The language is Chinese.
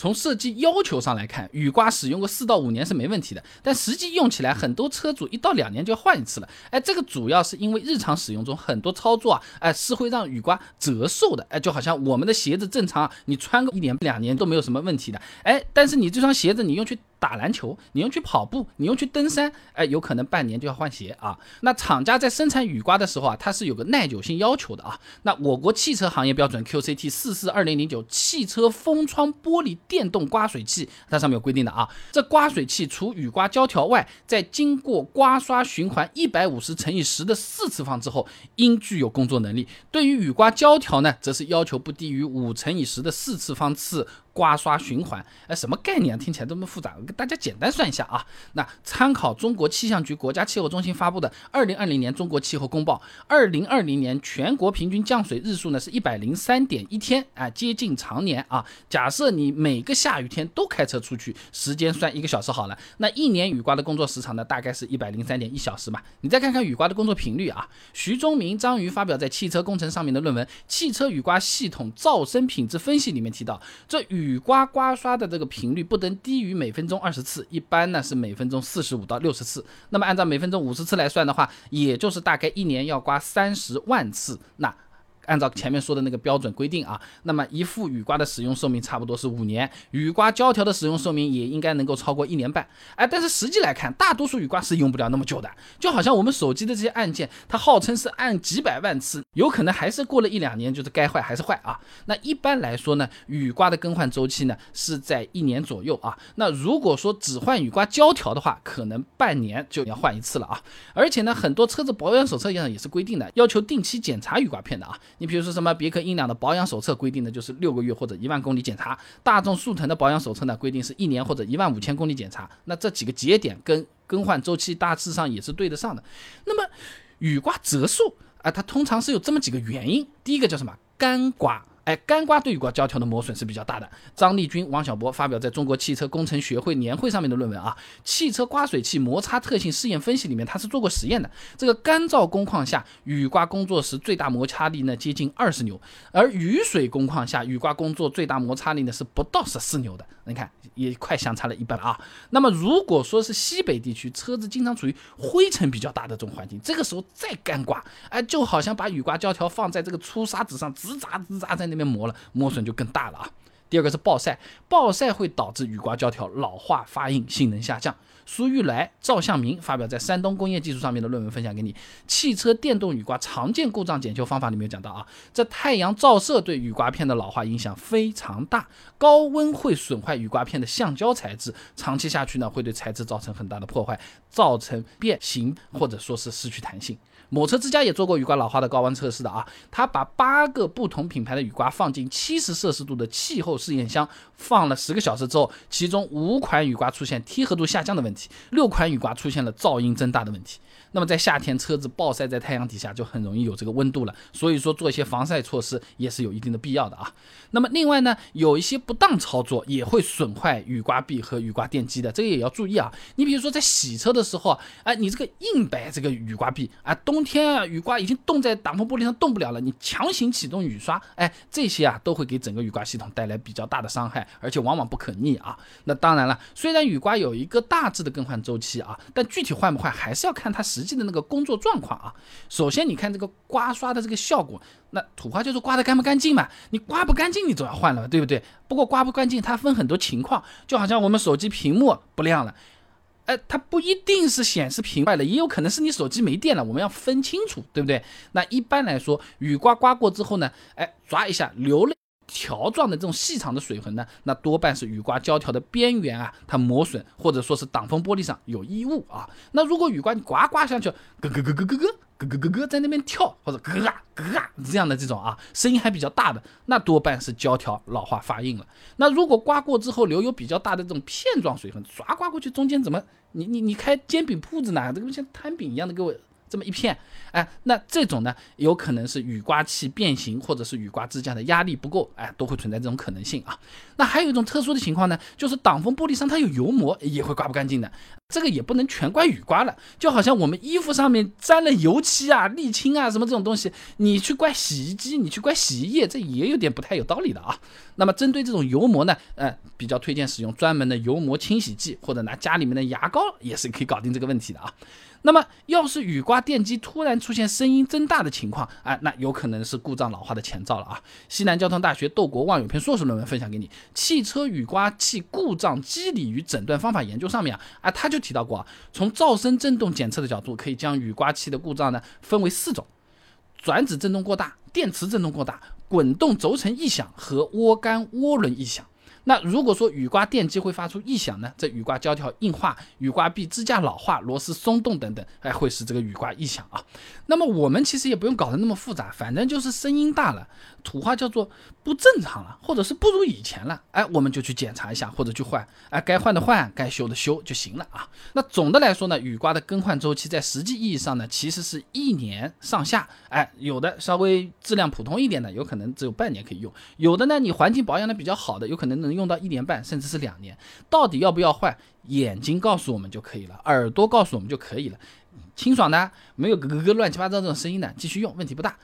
从设计要求上来看，雨刮使用个四到五年是没问题的，但实际用起来，很多车主一到两年就要换一次了。哎，这个主要是因为日常使用中很多操作啊，哎是会让雨刮折寿的。哎，就好像我们的鞋子正常，你穿个一年两年都没有什么问题的。哎，但是你这双鞋子你用去。打篮球，你用去跑步，你用去登山，哎，有可能半年就要换鞋啊。那厂家在生产雨刮的时候啊，它是有个耐久性要求的啊。那我国汽车行业标准 QCT 四四二零零九汽车风窗玻璃电动刮水器，它上面有规定的啊。这刮水器除雨刮胶条外，在经过刮刷循环一百五十乘以十的四次方之后，应具有工作能力。对于雨刮胶条呢，则是要求不低于五乘以十的四次方次。刮刷循环，哎，什么概念啊？听起来这么复杂，我给大家简单算一下啊。那参考中国气象局国家气候中心发布的《二零二零年中国气候公报》，二零二零年全国平均降水日数呢是一百零三点一天，啊，接近常年啊。假设你每个下雨天都开车出去，时间算一个小时好了，那一年雨刮的工作时长呢大概是一百零三点一小时嘛。你再看看雨刮的工作频率啊，徐忠明、张瑜发表在《汽车工程》上面的论文《汽车雨刮系统噪声品质分析》里面提到，这雨。雨刮刮刷的这个频率不能低于每分钟二十次，一般呢是每分钟四十五到六十次。那么按照每分钟五十次来算的话，也就是大概一年要刮三十万次。那按照前面说的那个标准规定啊，那么一副雨刮的使用寿命差不多是五年，雨刮胶条的使用寿命也应该能够超过一年半。哎，但是实际来看，大多数雨刮是用不了那么久的，就好像我们手机的这些按键，它号称是按几百万次，有可能还是过了一两年就是该坏还是坏啊。那一般来说呢，雨刮的更换周期呢是在一年左右啊。那如果说只换雨刮胶条的话，可能半年就要换一次了啊。而且呢，很多车子保养手册上也是规定的，要求定期检查雨刮片的啊。你比如说什么别克英朗的保养手册规定的就是六个月或者一万公里检查，大众速腾的保养手册呢规定是一年或者一万五千公里检查。那这几个节点跟更换周期大致上也是对得上的。那么雨刮折数啊，它通常是有这么几个原因，第一个叫什么？干刮。哎，干刮对雨刮胶条的磨损是比较大的。张立军、王小波发表在中国汽车工程学会年会上面的论文啊，《汽车刮水器摩擦特性试验分析》里面，他是做过实验的。这个干燥工况下，雨刮工作时最大摩擦力呢接近二十牛，而雨水工况下，雨刮工作最大摩擦力呢是不到十四牛的。你看，也快相差了一半了啊。那么如果说是西北地区，车子经常处于灰尘比较大的这种环境，这个时候再干刮，哎，就好像把雨刮胶条放在这个粗砂纸上，直砸直砸在那边磨了，磨损就更大了啊。第二个是暴晒，暴晒会导致雨刮胶条老化发硬，性能下降。苏玉来、赵向明发表在山东工业技术上面的论文分享给你。汽车电动雨刮常见故障检修方法里面有讲到啊，这太阳照射对雨刮片的老化影响非常大，高温会损坏雨刮片的橡胶材质，长期下去呢会对材质造成很大的破坏，造成变形或者说是失去弹性。某车之家也做过雨刮老化的高温测试的啊，他把八个不同品牌的雨刮放进七十摄氏度的气候试验箱，放了十个小时之后，其中五款雨刮出现贴合度下降的问题，六款雨刮出现了噪音增大的问题。那么在夏天车子暴晒在太阳底下，就很容易有这个温度了。所以说做一些防晒措施也是有一定的必要的啊。那么另外呢，有一些不当操作也会损坏雨刮臂和雨刮电机的，这个也要注意啊。你比如说在洗车的时候，哎，你这个硬摆这个雨刮臂啊，冬天啊雨刮已经冻在挡风玻璃上动不了了，你强行启动雨刷，哎，这些啊都会给整个雨刮系统带来比比较大的伤害，而且往往不可逆啊。那当然了，虽然雨刮有一个大致的更换周期啊，但具体换不换还是要看它实。际的那个工作状况啊，首先你看这个刮刷的这个效果，那土话就是刮的干不干净嘛？你刮不干净，你总要换了，对不对？不过刮不干净，它分很多情况，就好像我们手机屏幕不亮了，哎，它不一定是显示屏坏了，也有可能是你手机没电了，我们要分清楚，对不对？那一般来说，雨刮刮过之后呢，哎，抓一下流泪。条状的这种细长的水痕呢，那多半是雨刮胶条的边缘啊，它磨损或者说是挡风玻璃上有异物啊。那如果雨刮你刮刮下去，咯咯咯咯咯咯咯咯咯咯在那边跳，或者咯啊咯啊这样的这种啊，声音还比较大的，那多半是胶条老化发硬了。那如果刮过之后留有比较大的这种片状水痕，刷刮过去中间怎么你你你开煎饼铺子呢？这个像摊饼一样的给我。这么一片，哎，那这种呢，有可能是雨刮器变形，或者是雨刮支架的压力不够，哎，都会存在这种可能性啊。那还有一种特殊的情况呢，就是挡风玻璃上它有油膜，也会刮不干净的。这个也不能全怪雨刮了，就好像我们衣服上面沾了油漆啊、沥青啊什么这种东西，你去怪洗衣机，你去怪洗衣液，这也有点不太有道理的啊。那么针对这种油膜呢，呃，比较推荐使用专门的油膜清洗剂，或者拿家里面的牙膏也是可以搞定这个问题的啊。那么，要是雨刮电机突然出现声音增大的情况，啊，那有可能是故障老化的前兆了啊！西南交通大学窦国旺有篇硕士论文分享给你，《汽车雨刮器故障机理与诊断方法研究》上面啊，啊，他就提到过啊，从噪声振动检测的角度，可以将雨刮器的故障呢分为四种：转子振动过大、电磁振动过大、滚动轴承异响和涡杆涡轮异响。那如果说雨刮电机会发出异响呢？这雨刮胶条硬化、雨刮臂支架老化、螺丝松动等等，哎，会使这个雨刮异响啊。那么我们其实也不用搞得那么复杂，反正就是声音大了，土话叫做不正常了，或者是不如以前了，哎，我们就去检查一下或者去换，哎，该换的换，该修的修就行了啊。那总的来说呢，雨刮的更换周期在实际意义上呢，其实是一年上下，哎，有的稍微质量普通一点的，有可能只有半年可以用；有的呢，你环境保养的比较好的，有可能能。用到一年半，甚至是两年，到底要不要换？眼睛告诉我们就可以了，耳朵告诉我们就可以了，清爽的，没有咯咯咯乱七八糟这种声音的，继续用，问题不大。